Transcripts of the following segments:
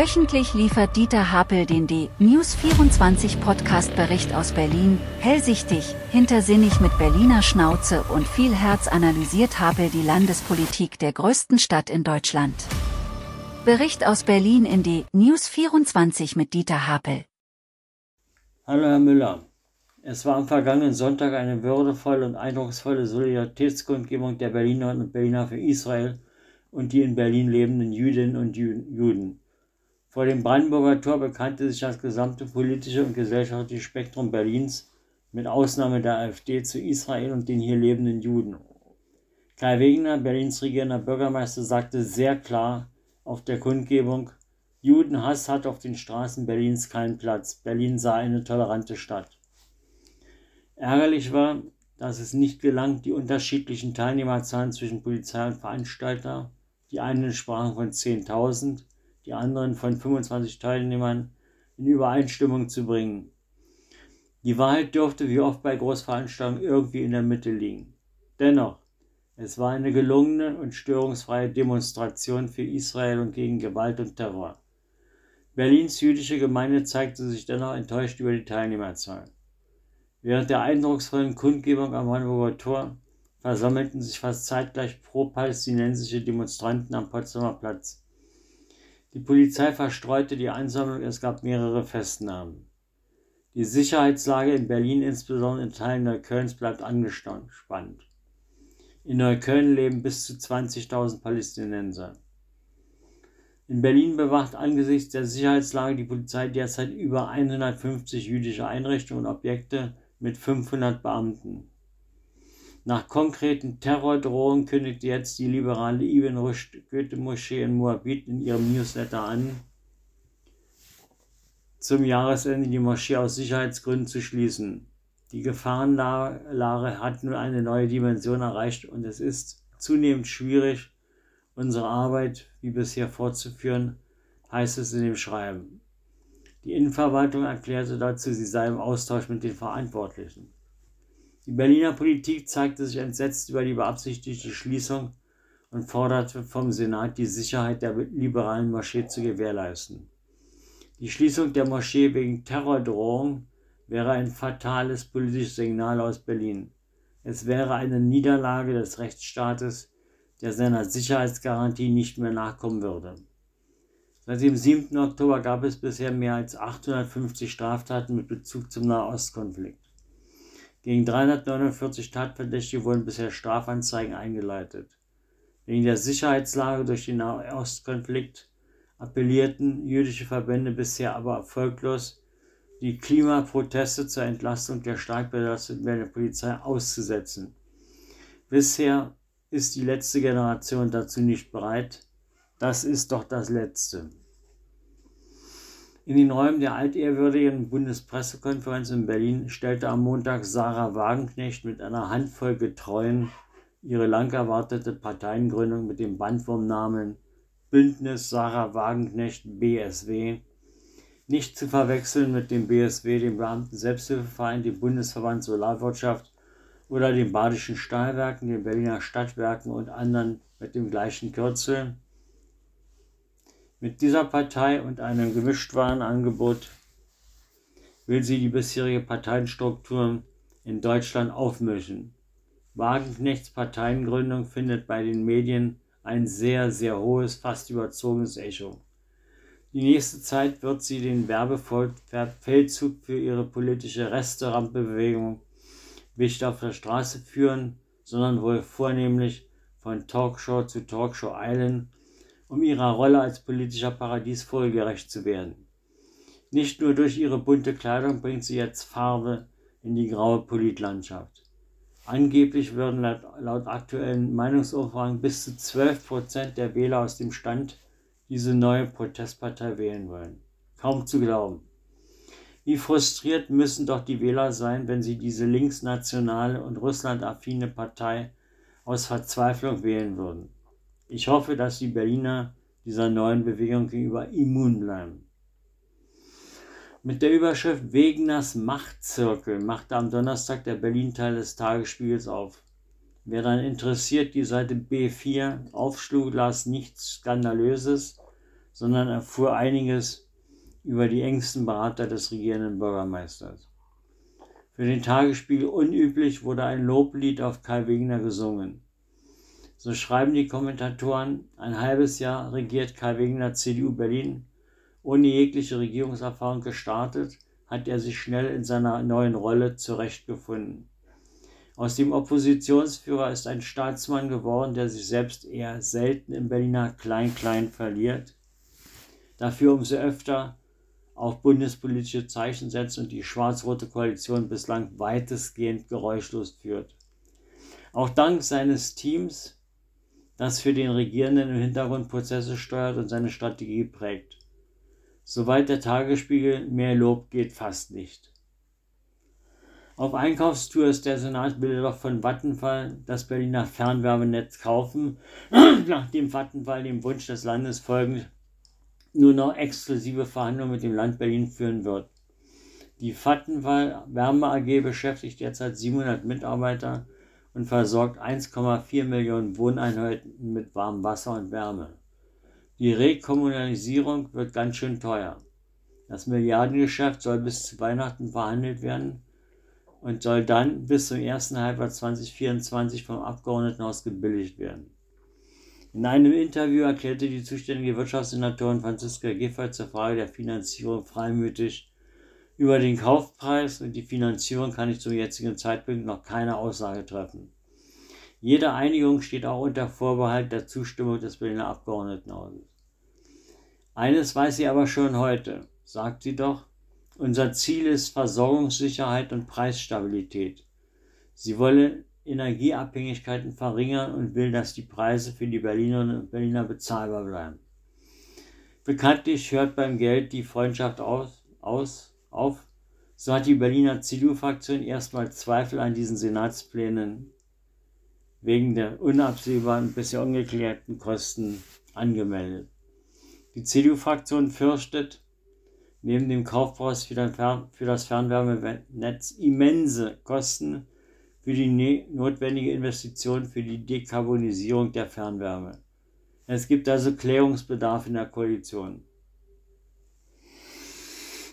Wöchentlich liefert Dieter Hapel den D-News24 Podcast-Bericht aus Berlin, hellsichtig, hintersinnig mit Berliner Schnauze und viel Herz analysiert Hapel die Landespolitik der größten Stadt in Deutschland. Bericht aus Berlin in D-News24 mit Dieter Hapel. Hallo Herr Müller. Es war am vergangenen Sonntag eine würdevolle und eindrucksvolle Solidaritätskundgebung der Berlinerinnen und Berliner für Israel und die in Berlin lebenden Jüdinnen und Juden. Vor dem Brandenburger Tor bekannte sich das gesamte politische und gesellschaftliche Spektrum Berlins mit Ausnahme der AfD zu Israel und den hier lebenden Juden. Kai Wegener, Berlins regierender Bürgermeister, sagte sehr klar auf der Kundgebung, Judenhass hat auf den Straßen Berlins keinen Platz. Berlin sei eine tolerante Stadt. Ärgerlich war, dass es nicht gelang, die unterschiedlichen Teilnehmerzahlen zwischen Polizei und Veranstalter, die einen sprachen von 10.000, die anderen von 25 Teilnehmern in Übereinstimmung zu bringen. Die Wahrheit dürfte wie oft bei Großveranstaltungen irgendwie in der Mitte liegen. Dennoch, es war eine gelungene und störungsfreie Demonstration für Israel und gegen Gewalt und Terror. Berlins jüdische Gemeinde zeigte sich dennoch enttäuscht über die Teilnehmerzahl. Während der eindrucksvollen Kundgebung am Brandenburger Tor versammelten sich fast zeitgleich pro-palästinensische Demonstranten am Potsdamer Platz. Die Polizei verstreute die Ansammlung, es gab mehrere Festnahmen. Die Sicherheitslage in Berlin, insbesondere in Teilen Neuköllns, bleibt angespannt. In Neukölln leben bis zu 20.000 Palästinenser. In Berlin bewacht angesichts der Sicherheitslage die Polizei derzeit über 150 jüdische Einrichtungen und Objekte mit 500 Beamten. Nach konkreten Terrordrohungen kündigt jetzt die liberale Ibn Rushd Goethe-Moschee in Moabit in ihrem Newsletter an, zum Jahresende die Moschee aus Sicherheitsgründen zu schließen. Die Gefahrenlage hat nun eine neue Dimension erreicht und es ist zunehmend schwierig, unsere Arbeit wie bisher fortzuführen, heißt es in dem Schreiben. Die Innenverwaltung erklärte dazu, sie sei im Austausch mit den Verantwortlichen. Die Berliner Politik zeigte sich entsetzt über die beabsichtigte Schließung und forderte vom Senat die Sicherheit der liberalen Moschee zu gewährleisten. Die Schließung der Moschee wegen Terrordrohung wäre ein fatales politisches Signal aus Berlin. Es wäre eine Niederlage des Rechtsstaates, der seiner Sicherheitsgarantie nicht mehr nachkommen würde. Seit dem 7. Oktober gab es bisher mehr als 850 Straftaten mit Bezug zum Nahostkonflikt. Gegen 349 Tatverdächtige wurden bisher Strafanzeigen eingeleitet. Wegen der Sicherheitslage durch den Nahostkonflikt appellierten jüdische Verbände bisher aber erfolglos, die Klimaproteste zur Entlastung der stark belasteten Berliner Polizei auszusetzen. Bisher ist die letzte Generation dazu nicht bereit. Das ist doch das Letzte. In den Räumen der altehrwürdigen Bundespressekonferenz in Berlin stellte am Montag Sarah Wagenknecht mit einer Handvoll Getreuen ihre lang erwartete Parteiengründung mit dem Bandwurmnamen Bündnis Sarah Wagenknecht BSW nicht zu verwechseln mit dem BSW, dem Beamten Selbsthilfeverein, dem Bundesverband Solarwirtschaft oder den Badischen Stahlwerken, den Berliner Stadtwerken und anderen mit dem gleichen Kürzel mit dieser Partei und einem Gemischtwarenangebot will sie die bisherige Parteienstruktur in Deutschland aufmischen. Wagenknechts Parteiengründung findet bei den Medien ein sehr, sehr hohes, fast überzogenes Echo. Die nächste Zeit wird sie den Werbefeldzug für ihre politische Resterampebewegung nicht auf der Straße führen, sondern wohl vornehmlich von Talkshow zu Talkshow eilen um ihrer Rolle als politischer Paradiesvogel gerecht zu werden. Nicht nur durch ihre bunte Kleidung bringt sie jetzt Farbe in die graue Politlandschaft. Angeblich würden laut, laut aktuellen Meinungsumfragen bis zu 12 Prozent der Wähler aus dem Stand diese neue Protestpartei wählen wollen. Kaum zu glauben. Wie frustriert müssen doch die Wähler sein, wenn sie diese linksnationale und russlandaffine Partei aus Verzweiflung wählen würden. Ich hoffe, dass die Berliner dieser neuen Bewegung gegenüber immun bleiben. Mit der Überschrift Wegeners Machtzirkel machte am Donnerstag der Berlin-Teil des Tagesspiegels auf. Wer dann interessiert die Seite B4 aufschlug, las nichts Skandalöses, sondern erfuhr einiges über die engsten Berater des regierenden Bürgermeisters. Für den Tagesspiegel unüblich wurde ein Loblied auf Kai Wegner gesungen. So schreiben die Kommentatoren, ein halbes Jahr regiert Kai Wegner CDU Berlin. Ohne jegliche Regierungserfahrung gestartet, hat er sich schnell in seiner neuen Rolle zurechtgefunden. Aus dem Oppositionsführer ist ein Staatsmann geworden, der sich selbst eher selten im Berliner Klein-Klein verliert, dafür umso öfter auch bundespolitische Zeichen setzt und die schwarz-rote Koalition bislang weitestgehend geräuschlos führt. Auch dank seines Teams, das für den Regierenden im Hintergrund Prozesse steuert und seine Strategie prägt. Soweit der Tagesspiegel, mehr Lob geht fast nicht. Auf Einkaufstour ist der Senat will von Vattenfall das Berliner Fernwärmenetz kaufen, nachdem Vattenfall dem Wunsch des Landes folgend nur noch exklusive Verhandlungen mit dem Land Berlin führen wird. Die Vattenfall Wärme AG beschäftigt derzeit 700 Mitarbeiter und versorgt 1,4 Millionen Wohneinheiten mit warmem Wasser und Wärme. Die Rekommunalisierung wird ganz schön teuer. Das Milliardengeschäft soll bis zu Weihnachten verhandelt werden und soll dann bis zum ersten Halbjahr 2024 vom Abgeordnetenhaus gebilligt werden. In einem Interview erklärte die zuständige Wirtschaftssenatorin Franziska Giffey zur Frage der Finanzierung freimütig, über den Kaufpreis und die Finanzierung kann ich zum jetzigen Zeitpunkt noch keine Aussage treffen. Jede Einigung steht auch unter Vorbehalt der Zustimmung des Berliner Abgeordnetenhauses. Eines weiß sie aber schon heute, sagt sie doch, unser Ziel ist Versorgungssicherheit und Preisstabilität. Sie wolle Energieabhängigkeiten verringern und will, dass die Preise für die Berlinerinnen und Berliner bezahlbar bleiben. Bekanntlich hört beim Geld die Freundschaft aus, aus, auf. So hat die Berliner CDU-Fraktion erstmal Zweifel an diesen Senatsplänen wegen der unabsehbaren, bisher ungeklärten Kosten angemeldet. Die CDU-Fraktion fürchtet, neben dem Kaufpreis für das Fernwärmenetz immense Kosten für die ne-, notwendige Investition für die Dekarbonisierung der Fernwärme. Es gibt also Klärungsbedarf in der Koalition.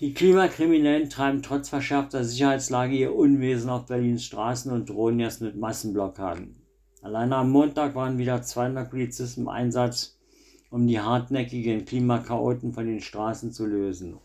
Die Klimakriminellen treiben trotz verschärfter Sicherheitslage ihr Unwesen auf Berlins Straßen und drohen jetzt mit Massenblockaden. Alleine am Montag waren wieder 200 Polizisten im Einsatz, um die hartnäckigen Klimakaoten von den Straßen zu lösen.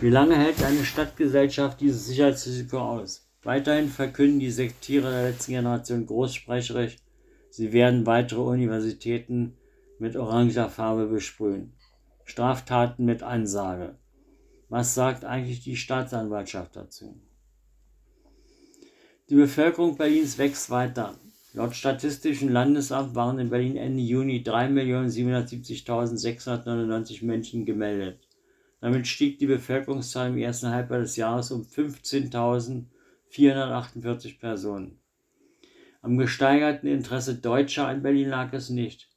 Wie lange hält eine Stadtgesellschaft dieses Sicherheitsrisiko aus? Weiterhin verkünden die Sektiere der letzten Generation großsprecherisch, sie werden weitere Universitäten mit oranger Farbe besprühen. Straftaten mit Ansage. Was sagt eigentlich die Staatsanwaltschaft dazu? Die Bevölkerung Berlins wächst weiter. Laut Statistischem Landesamt waren in Berlin Ende Juni 3.770.699 Menschen gemeldet. Damit stieg die Bevölkerungszahl im ersten Halbjahr des Jahres um 15.448 Personen. Am gesteigerten Interesse Deutscher an Berlin lag es nicht.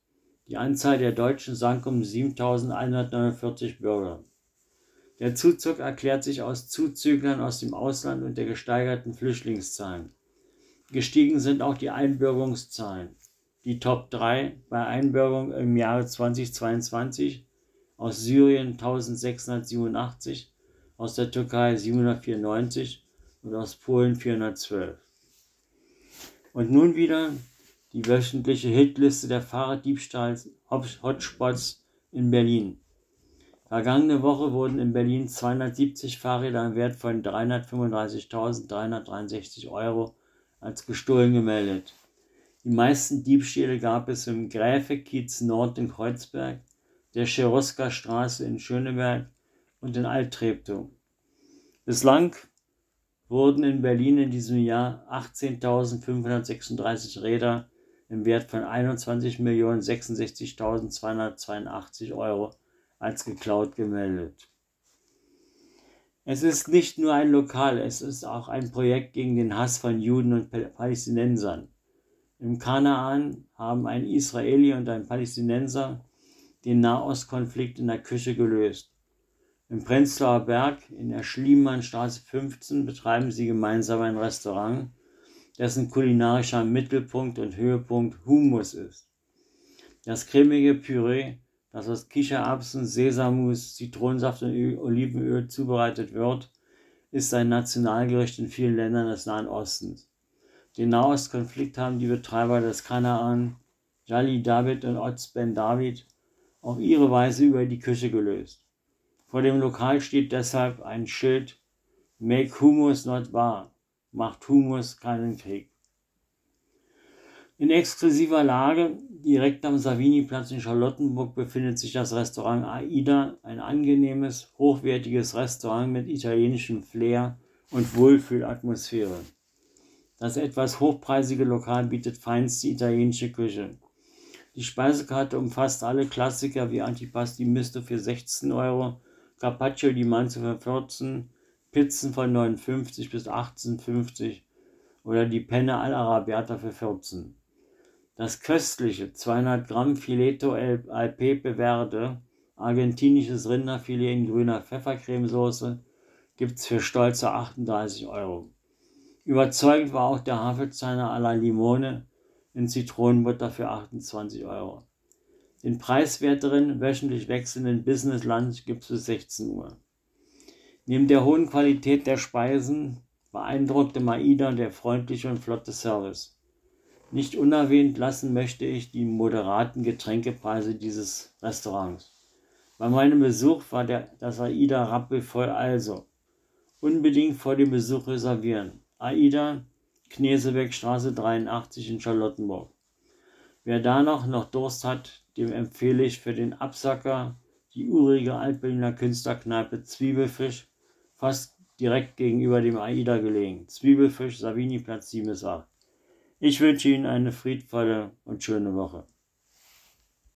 Die Anzahl der Deutschen sank um 7.149 Bürger. Der Zuzug erklärt sich aus Zuzüglern aus dem Ausland und der gesteigerten Flüchtlingszahlen. Gestiegen sind auch die Einbürgerungszahlen. Die Top 3 bei Einbürgerung im Jahre 2022 aus Syrien 1687, aus der Türkei 794 und aus Polen 412. Und nun wieder die wöchentliche Hitliste der Fahrraddiebstahls-Hotspots in Berlin. Vergangene Woche wurden in Berlin 270 Fahrräder im Wert von 335.363 Euro als gestohlen gemeldet. Die meisten Diebstähle gab es im Gräfekiez Nord in Kreuzberg, der Cheroska Straße in Schöneberg und in Alt-Treptow. Bislang wurden in Berlin in diesem Jahr 18.536 Räder im Wert von 21.066.282 Euro als geklaut gemeldet. Es ist nicht nur ein Lokal, es ist auch ein Projekt gegen den Hass von Juden und Palästinensern. Im Kanaan haben ein Israeli und ein Palästinenser den Nahostkonflikt in der Küche gelöst. Im Prenzlauer Berg in der Schliemannstraße 15 betreiben sie gemeinsam ein Restaurant, dessen kulinarischer Mittelpunkt und Höhepunkt Humus ist. Das cremige Püree das aus Kichererbsen, Sesammus, Zitronensaft und Olivenöl zubereitet wird, ist ein Nationalgericht in vielen Ländern des Nahen Ostens. Den Nahostkonflikt haben die Betreiber des Kanaan, Jali David und Oz Ben David, auf ihre Weise über die Küche gelöst. Vor dem Lokal steht deshalb ein Schild Make Humus not war, macht Humus keinen Krieg. In exklusiver Lage, direkt am Savini-Platz in Charlottenburg, befindet sich das Restaurant Aida, ein angenehmes, hochwertiges Restaurant mit italienischem Flair und Wohlfühlatmosphäre. Das etwas hochpreisige Lokal bietet feinste italienische Küche. Die Speisekarte umfasst alle Klassiker wie Antipasti Misto für 16 Euro, Carpaccio di Manzo für 14, Pizzen von 59 bis 18,50 oder die Penne all'Arabiata für 14. Das köstliche 200 Gramm Fileto al Pepe Verde, argentinisches Rinderfilet in grüner Pfeffercremesoße, gibt's für stolze 38 Euro. Überzeugend war auch der Hafelzahner alla Limone in Zitronenbutter für 28 Euro. Den preiswerteren, wöchentlich wechselnden Business Lunch gibt's bis 16 Uhr. Neben der hohen Qualität der Speisen beeindruckte Maida der freundliche und flotte Service. Nicht unerwähnt lassen möchte ich die moderaten Getränkepreise dieses Restaurants. Bei meinem Besuch war der, das AIDA rappelvoll also. Unbedingt vor dem Besuch reservieren. AIDA, Knesebeckstraße 83 in Charlottenburg. Wer da noch, Durst hat, dem empfehle ich für den Absacker die urige Altberliner Künstlerkneipe Zwiebelfisch, fast direkt gegenüber dem AIDA gelegen. Zwiebelfisch, Savini Platz 7 bis 8. Ich wünsche Ihnen eine friedvolle und schöne Woche.